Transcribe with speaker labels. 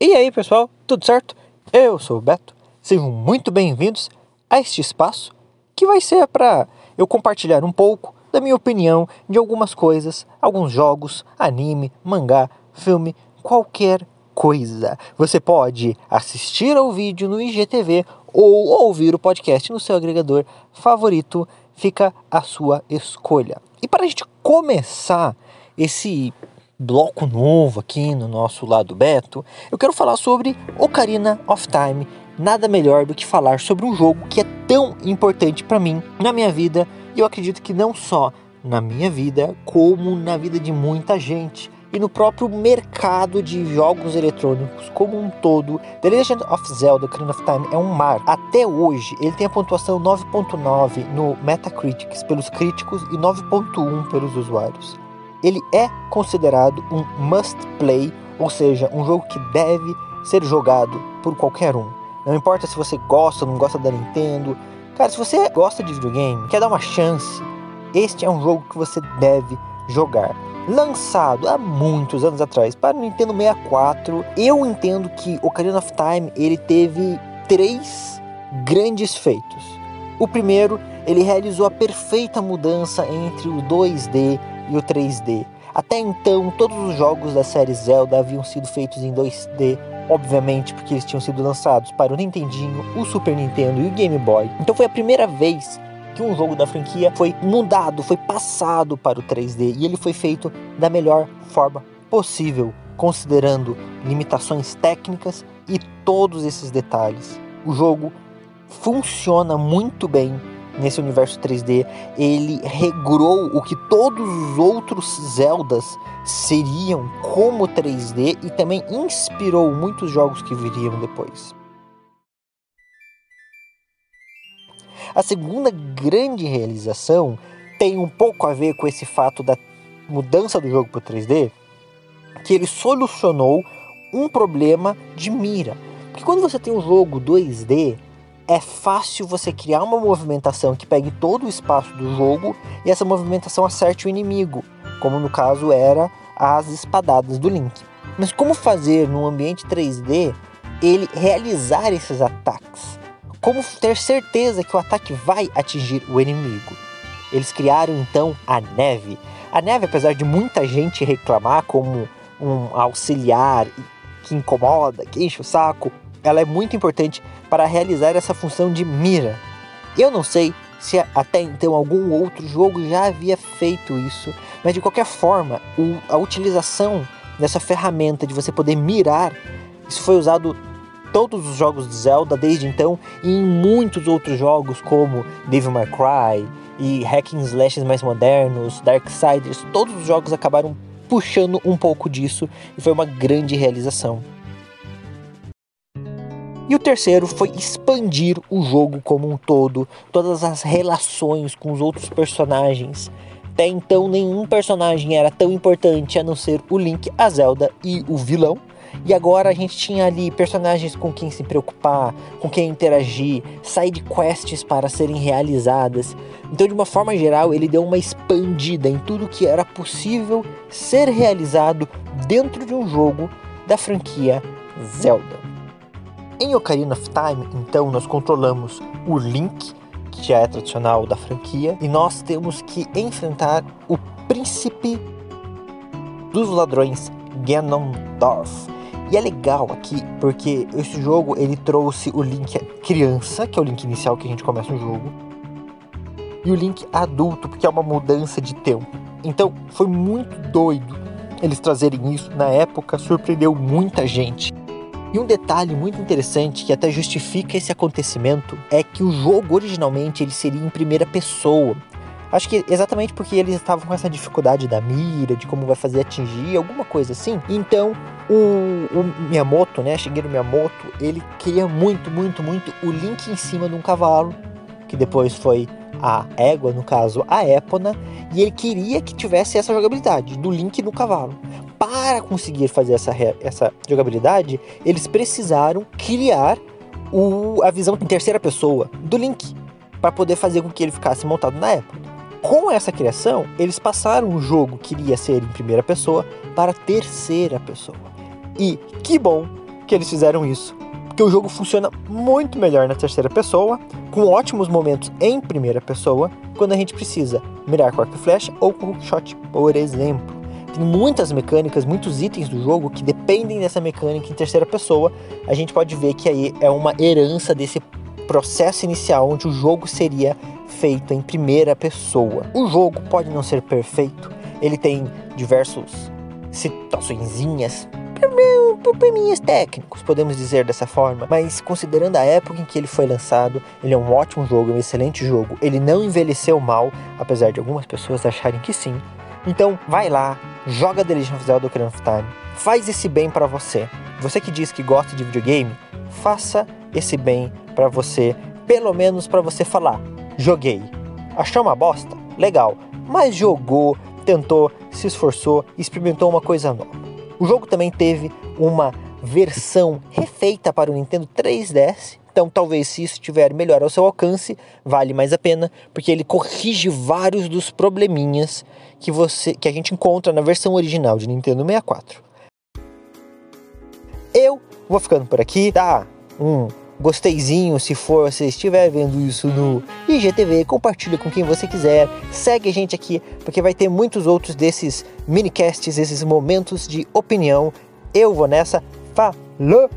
Speaker 1: E aí, pessoal, tudo certo? Eu sou o Beto. Sejam muito bem-vindos a este espaço que vai ser para eu compartilhar um pouco da minha opinião de algumas coisas, alguns jogos, anime, mangá, filme, qualquer coisa. Você pode assistir ao vídeo no IGTV ou ouvir o podcast no seu agregador favorito, fica a sua escolha. E para a gente começar esse bloco novo aqui no nosso lado Beto, eu quero falar sobre Ocarina of Time. Nada melhor do que falar sobre um jogo que é tão importante para mim na minha vida e eu acredito que não só na minha vida, como na vida de muita gente e no próprio mercado de jogos eletrônicos como um todo. The Legend of Zelda Ocarina of Time é um mar. Até hoje, ele tem a pontuação 9.9 no Metacritic pelos críticos e 9.1 pelos usuários ele é considerado um must play, ou seja, um jogo que deve ser jogado por qualquer um. Não importa se você gosta ou não gosta da Nintendo. Cara, se você gosta de videogame, quer dar uma chance, este é um jogo que você deve jogar. Lançado há muitos anos atrás para o Nintendo 64, eu entendo que Ocarina of Time ele teve três grandes feitos. O primeiro, ele realizou a perfeita mudança entre o 2D e o 3D. Até então, todos os jogos da série Zelda haviam sido feitos em 2D, obviamente porque eles tinham sido lançados para o Nintendinho, o Super Nintendo e o Game Boy. Então foi a primeira vez que um jogo da franquia foi mudado, foi passado para o 3D e ele foi feito da melhor forma possível, considerando limitações técnicas e todos esses detalhes. O jogo funciona muito bem nesse universo 3D, ele regrou o que todos os outros Zeldas seriam como 3D e também inspirou muitos jogos que viriam depois. A segunda grande realização tem um pouco a ver com esse fato da mudança do jogo para o 3D, que ele solucionou um problema de mira. Porque quando você tem um jogo 2D, é fácil você criar uma movimentação que pegue todo o espaço do jogo e essa movimentação acerte o inimigo, como no caso era as espadadas do Link. Mas como fazer num ambiente 3D ele realizar esses ataques? Como ter certeza que o ataque vai atingir o inimigo? Eles criaram então a neve. A neve, apesar de muita gente reclamar como um auxiliar que incomoda, que enche o saco, ela é muito importante para realizar essa função de mira. Eu não sei se até então algum outro jogo já havia feito isso, mas de qualquer forma, a utilização dessa ferramenta de você poder mirar, isso foi usado todos os jogos de Zelda desde então e em muitos outros jogos como Devil May Cry e hack and slashes mais modernos, Darksiders, todos os jogos acabaram puxando um pouco disso e foi uma grande realização. E o terceiro foi expandir o jogo como um todo, todas as relações com os outros personagens. Até então, nenhum personagem era tão importante a não ser o Link, a Zelda e o vilão. E agora a gente tinha ali personagens com quem se preocupar, com quem interagir, side quests para serem realizadas. Então, de uma forma geral, ele deu uma expandida em tudo que era possível ser realizado dentro de um jogo da franquia Zelda. Em Ocarina of Time, então, nós controlamos o Link, que já é tradicional da franquia, e nós temos que enfrentar o príncipe dos ladrões, Ganondorf. E é legal aqui porque esse jogo ele trouxe o Link criança, que é o Link inicial que a gente começa o jogo, e o Link adulto, porque é uma mudança de tempo. Então foi muito doido eles trazerem isso na época, surpreendeu muita gente. E um detalhe muito interessante que até justifica esse acontecimento é que o jogo originalmente ele seria em primeira pessoa. Acho que exatamente porque eles estavam com essa dificuldade da mira, de como vai fazer atingir, alguma coisa assim. Então, o, o Miyamoto, né, Shigeru Miyamoto, ele queria muito, muito, muito o Link em cima de um cavalo, que depois foi a égua, no caso a Epona, e ele queria que tivesse essa jogabilidade do Link no cavalo para conseguir fazer essa, essa jogabilidade, eles precisaram criar o, a visão em terceira pessoa do Link para poder fazer com que ele ficasse montado na época. Com essa criação, eles passaram o jogo que iria ser em primeira pessoa para terceira pessoa. E que bom que eles fizeram isso, porque o jogo funciona muito melhor na terceira pessoa, com ótimos momentos em primeira pessoa, quando a gente precisa mirar com arco e flecha ou com hookshot, por exemplo. Tem muitas mecânicas, muitos itens do jogo que dependem dessa mecânica em terceira pessoa. A gente pode ver que aí é uma herança desse processo inicial onde o jogo seria feito em primeira pessoa. O jogo pode não ser perfeito, ele tem diversos situaçõezinhas, probleminhas técnicos, podemos dizer dessa forma, mas considerando a época em que ele foi lançado, ele é um ótimo jogo, um excelente jogo. Ele não envelheceu mal, apesar de algumas pessoas acharem que sim. Então, vai lá, joga The Legend of Zelda Ocarina of Time, faz esse bem para você. Você que diz que gosta de videogame, faça esse bem para você, pelo menos para você falar: joguei. Achou uma bosta? Legal, mas jogou, tentou, se esforçou, experimentou uma coisa nova. O jogo também teve uma versão refeita para o Nintendo 3DS. Então, talvez se isso estiver melhor ao seu alcance, vale mais a pena, porque ele corrige vários dos probleminhas que você que a gente encontra na versão original de Nintendo 64. Eu vou ficando por aqui, tá? Um gosteizinho se for você estiver vendo isso no IGTV, compartilha com quem você quiser, segue a gente aqui porque vai ter muitos outros desses minicasts, esses momentos de opinião. Eu vou nessa, falou!